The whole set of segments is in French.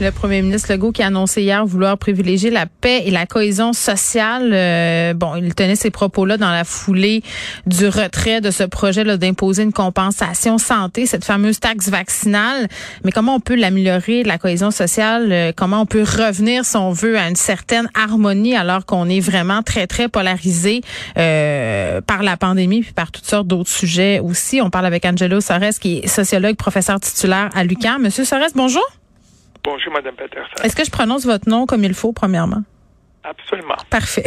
Le premier ministre Legault qui a annoncé hier vouloir privilégier la paix et la cohésion sociale. Euh, bon, il tenait ces propos-là dans la foulée du retrait de ce projet d'imposer une compensation santé, cette fameuse taxe vaccinale. Mais comment on peut l'améliorer, la cohésion sociale? Euh, comment on peut revenir, si on veut, à une certaine harmonie alors qu'on est vraiment très, très polarisé euh, par la pandémie puis par toutes sortes d'autres sujets aussi? On parle avec Angelo Sores, qui est sociologue, professeur titulaire à l'UQAM. Monsieur Sores, bonjour. Bonjour, Mme Peterson. Est-ce que je prononce votre nom comme il faut, premièrement? Absolument. Parfait.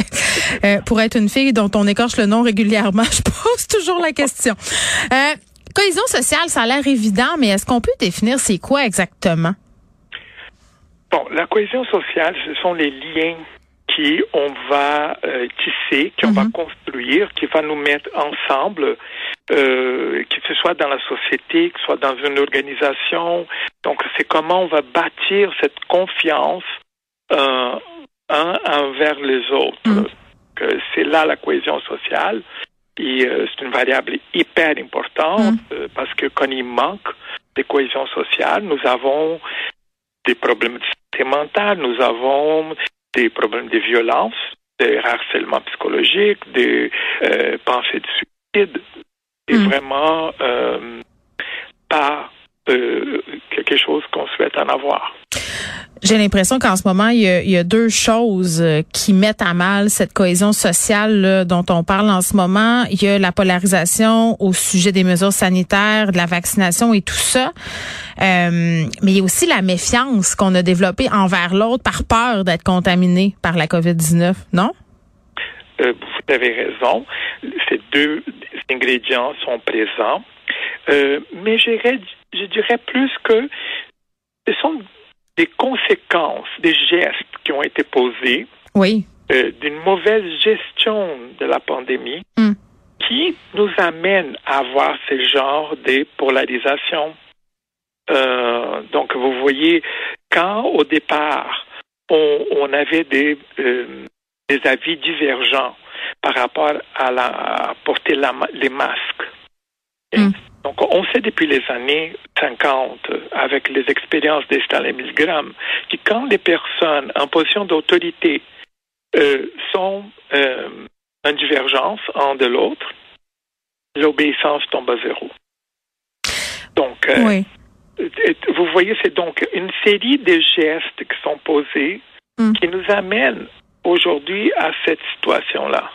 Euh, pour être une fille dont on écorche le nom régulièrement, je pose toujours la question. Euh, cohésion sociale, ça a l'air évident, mais est-ce qu'on peut définir c'est quoi exactement? Bon, la cohésion sociale, ce sont les liens qui on va euh, tisser, qui on va mhm. construire, qui va nous mettre ensemble, euh, que ce soit dans la société, que ce soit dans une organisation. Donc, c'est comment on va bâtir cette confiance euh, un envers les autres. Mhm. C'est là la cohésion sociale. Et euh, c'est une variable hyper importante mhm. parce que quand il manque de cohésion sociale, nous avons des problèmes de santé mentale, nous avons des problèmes de violence, de harcèlement psychologique, des euh, pensées de suicide. Et hmm. vraiment euh, pas euh, quelque chose qu'on souhaite en avoir. J'ai l'impression qu'en ce moment, il y, a, deux choses euh, qui mettent à mal cette cohésion sociale dont on parle en ce moment. Il y a la polarisation au sujet des mesures sanitaires, de la vaccination et tout ça. Euh, mais il y a aussi la méfiance qu'on a développée envers l'autre par peur d'être contaminé par la COVID-19, non? Euh, vous avez raison. Ces deux ingrédients sont présents. mais je dirais plus que ce sont des conséquences des gestes qui ont été posés, oui. Euh, d'une mauvaise gestion de la pandémie, hmm. qui nous amène à avoir ce genre de polarisation. Euh, donc, vous voyez, quand au départ, on, avait des, euh, des avis divergents par rapport à, la, porter les masques, hmm. Donc, on sait depuis les années 50, avec les expériences des Stalin Milgram, que quand les personnes en position d'autorité euh, sont euh, en divergence un de l'autre, l'obéissance tombe à zéro. Donc, euh, vous voyez, c'est donc une série de gestes qui sont posés mm. qui nous amènent aujourd'hui à cette situation-là.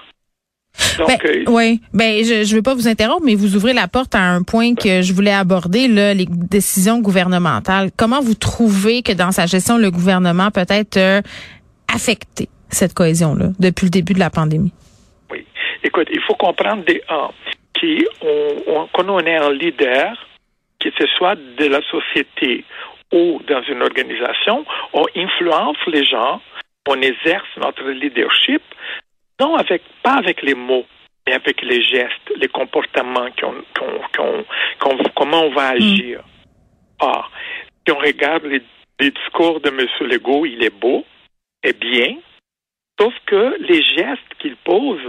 Ben, euh, oui, ben je ne veux pas vous interrompre, mais vous ouvrez la porte à un point que je voulais aborder, là, les décisions gouvernementales. Comment vous trouvez que dans sa gestion, le gouvernement peut être euh, affecté cette cohésion-là depuis le début de la pandémie? Oui. Écoute, il faut comprendre des un qui on, quand on est un leader, que ce soit de la société ou dans une organisation, on influence les gens, on exerce notre leadership non avec, pas avec les mots, mais avec les gestes, les comportements, comment on va hmm. agir. Ah, si on regarde les, discours de M. Legault, il est beau, et bien, sauf que les gestes qu'il pose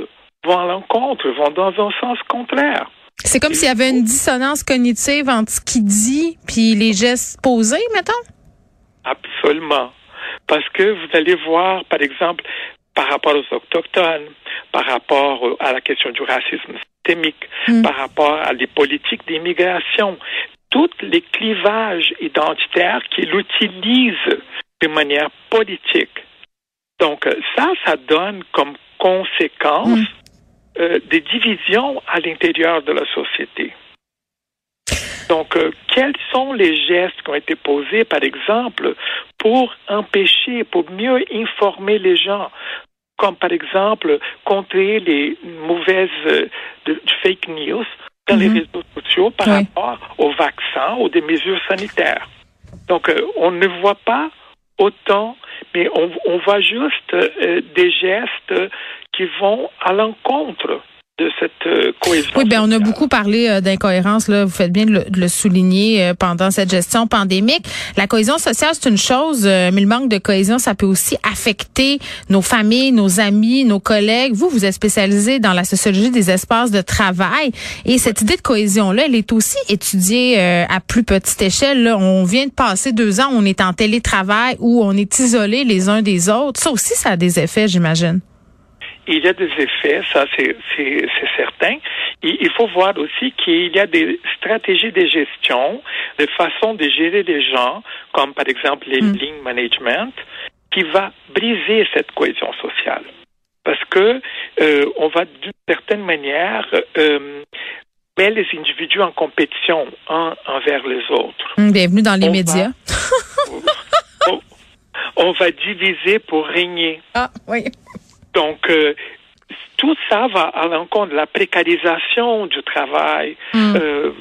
vont à l'encontre, vont dans un sens contraire. C'est comme s'il y avait une dissonance cognitive entre ce qu'il dit puis les gestes posés, mettons? Absolument. Parce que vous allez voir, par exemple, par rapport aux autochtones, par rapport à la question du racisme systémique, hmm. par rapport à des politiques d'immigration, tous les clivages identitaires qu'il utilise de manière politique. Donc ça, ça donne comme conséquence hmm. euh, des divisions à l'intérieur de la société. Donc, euh, quels sont les gestes qui ont été posés, par exemple, pour empêcher, pour mieux informer les gens? Comme par exemple contrer les mauvaises euh, fake news dans les mhm. réseaux sociaux par rapport aux vaccins ou des mesures sanitaires. Donc, euh, on ne voit pas autant, mais on, on voit juste euh, des gestes qui vont à l'encontre de euh. Oui, ben on a beaucoup parlé euh, d'incohérence là. Vous faites bien de le, souligner euh, pendant cette gestion pandémique. La cohésion sociale c'est une chose, mais le manque de cohésion ça peut aussi affecter nos familles, nos amis, nos collègues. Vous, vous êtes spécialisé dans la sociologie des espaces de travail et cette idée de cohésion là, elle est aussi étudiée à plus petite échelle. Là. On vient de passer deux ans, on est en télétravail où on est isolés les uns des autres. Ça aussi, ça a des effets, j'imagine. Il y a des effets, ça c'est certain. Il faut voir aussi qu'il y a des stratégies de gestion, de façon de gérer les gens, comme par exemple les mm. link management, qui va briser cette cohésion sociale. Parce que euh, on va d'une certaine manière euh, mettre les individus en compétition un envers les autres. Mm, bienvenue dans les médias. on va diviser pour régner. Ah oui. Donc, euh, tout ça va à l'encontre de la précarisation du travail. Hmm. Euh,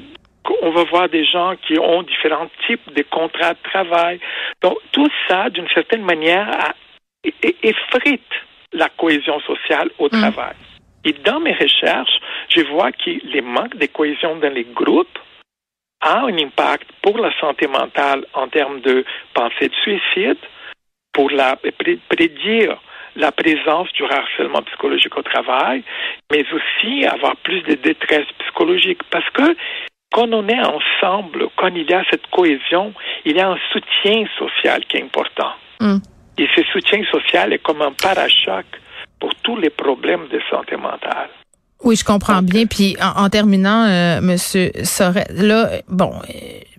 on va voir des gens qui ont différents types de contrats de travail. Donc, tout ça, d'une certaine manière, effrite la cohésion sociale au hmm. travail. Et dans mes recherches, je vois que les manques de cohésion dans les groupes a un impact pour la santé mentale en termes de pensée de suicide, pour la, prédire la présence du harcèlement psychologique au travail, mais aussi avoir plus de détresse psychologique. Parce que quand on est ensemble, quand il y a cette cohésion, il y a un soutien social qui est important. Mm. Et ce soutien social est comme un parachoc pour tous les problèmes de santé mentale. Oui, je comprends bien. Puis en, terminant, euh, Monsieur Sorel, là, bon, euh,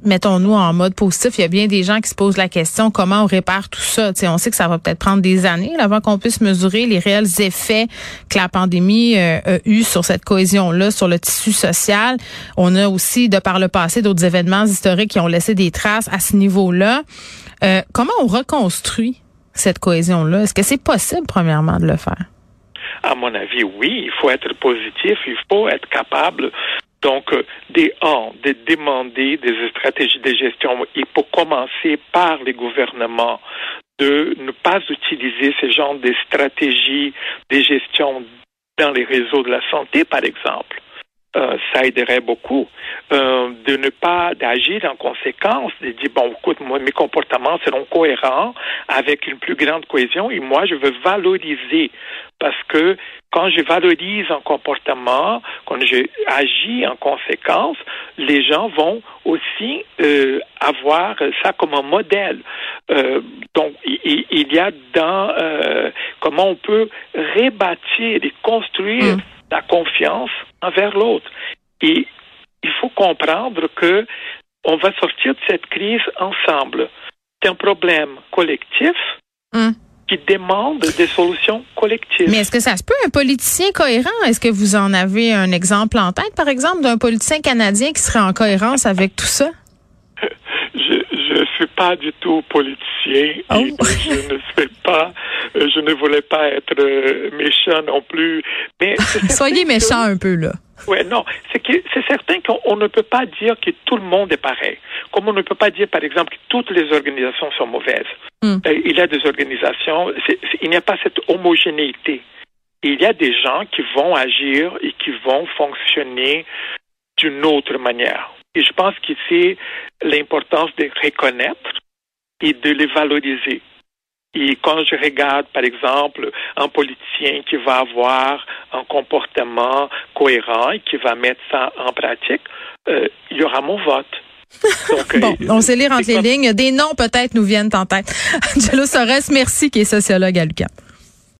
mettons-nous en mode positif. Il y a bien des gens qui se posent la question comment on répare tout ça? on sait que ça va peut-être prendre des années avant qu'on puisse mesurer les réels effets que la pandémie euh, a eu sur cette cohésion-là, sur le tissu social. On a aussi, de par le passé, d'autres événements historiques qui ont laissé des traces à ce niveau-là. Euh, comment on reconstruit cette cohésion-là? Est-ce que c'est possible, premièrement, de le faire? À mon avis, oui, il faut être positif, il faut être capable donc, euh, des un, de demander des stratégies de gestion. Il faut commencer par les gouvernements de ne pas utiliser ce genre de stratégies de gestion dans les réseaux de la santé, par exemple. Euh, ça aiderait beaucoup euh, de ne pas d'agir en conséquence, de dire bon, écoute, mes comportements seront cohérents avec une plus grande cohésion et moi, je veux valoriser parce que quand je valorise un comportement, quand je agis en conséquence, les gens vont aussi euh, avoir ça comme un modèle. donc, il, il, y a dans comment on peut rebâtir et construire mmh la confiance envers l'autre. Et il faut comprendre que on va sortir de cette crise ensemble. C'est un problème collectif hum. Qui demande des solutions collectives. Mais est-ce que ça se peut un politicien cohérent? Est-ce que vous en avez un exemple en tête, par exemple, d'un politicien canadien qui serait en cohérence avec tout ça? Je ne suis pas du tout politicien oh. je ne pas, euh, je ne voulais pas être euh, méchant non plus. Mais soyez méchant un peu là. Oui, non, c'est que c'est certain qu'on ne peut pas dire que tout le monde est pareil. Comme on ne peut pas dire, par exemple, que toutes les organisations sont mauvaises. Hmm. Euh, il y a des organisations, il n'y a pas cette homogénéité. Il y a des gens qui vont agir et qui vont fonctionner d'une autre manière. Et je pense c'est l'importance de reconnaître et de les valoriser. Et quand je regarde, par exemple, un politicien qui va avoir un comportement cohérent et qui va mettre ça en pratique, euh, il y aura mon vote. bon, euh, on sait lire entre les lignes. Des noms peut-être nous viennent en tête. Angelo Sores, merci, qui est sociologue à Lucas.